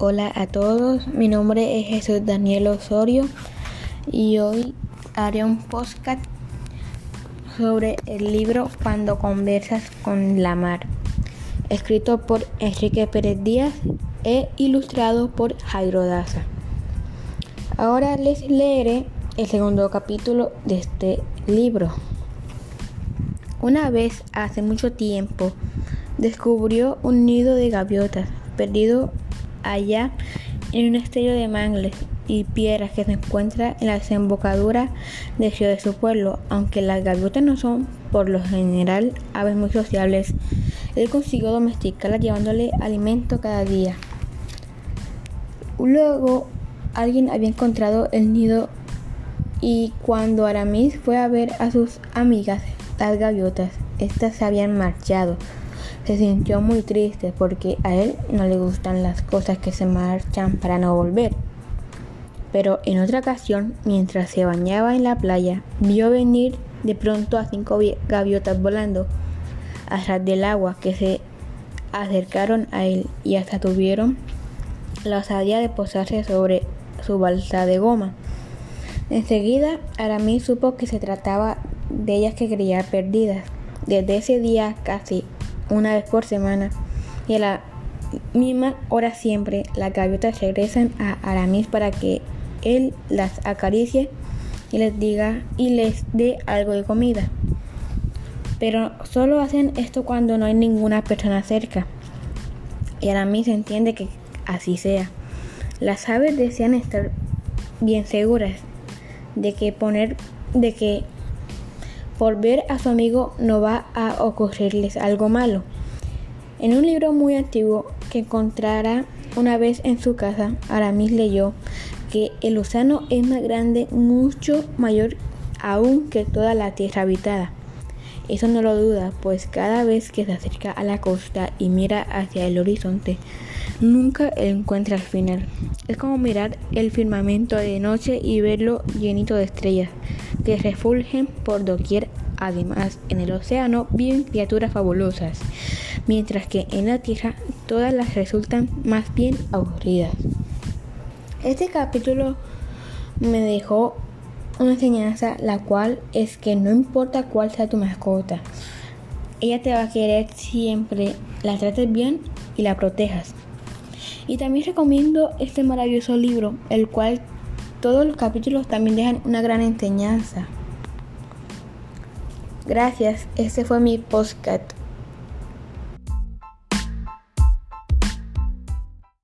Hola a todos, mi nombre es Jesús Daniel Osorio y hoy haré un podcast sobre el libro Cuando conversas con la mar, escrito por Enrique Pérez Díaz e ilustrado por Jairo Daza. Ahora les leeré el segundo capítulo de este libro. Una vez, hace mucho tiempo, descubrió un nido de gaviotas perdido allá en un estello de mangles y piedras que se encuentra en la desembocadura del río de su pueblo. Aunque las gaviotas no son por lo general aves muy sociables, él consiguió domesticarlas llevándole alimento cada día. Luego alguien había encontrado el nido y cuando Aramis fue a ver a sus amigas, las gaviotas, estas se habían marchado. Se sintió muy triste porque a él no le gustan las cosas que se marchan para no volver. Pero en otra ocasión, mientras se bañaba en la playa, vio venir de pronto a cinco gaviotas volando atrás del agua que se acercaron a él y hasta tuvieron la osadía de posarse sobre su balsa de goma. Enseguida, Aramis supo que se trataba de ellas que creía perdidas. Desde ese día casi una vez por semana y a la misma hora siempre las gaviotas regresan a Aramis para que él las acaricie y les diga y les dé algo de comida. Pero solo hacen esto cuando no hay ninguna persona cerca. Y Aramis entiende que así sea. Las aves desean estar bien seguras de que poner de que por ver a su amigo no va a ocurrirles algo malo. En un libro muy antiguo que encontrará una vez en su casa, Aramis leyó que el océano es más grande, mucho mayor aún que toda la tierra habitada. Eso no lo duda, pues cada vez que se acerca a la costa y mira hacia el horizonte, nunca encuentra el final. Es como mirar el firmamento de noche y verlo llenito de estrellas que refulgen por doquier. Además, en el océano viven criaturas fabulosas, mientras que en la tierra todas las resultan más bien aburridas. Este capítulo me dejó una enseñanza, la cual es que no importa cuál sea tu mascota, ella te va a querer siempre, la trates bien y la protejas. Y también recomiendo este maravilloso libro, el cual todos los capítulos también dejan una gran enseñanza. Gracias, este fue mi podcast.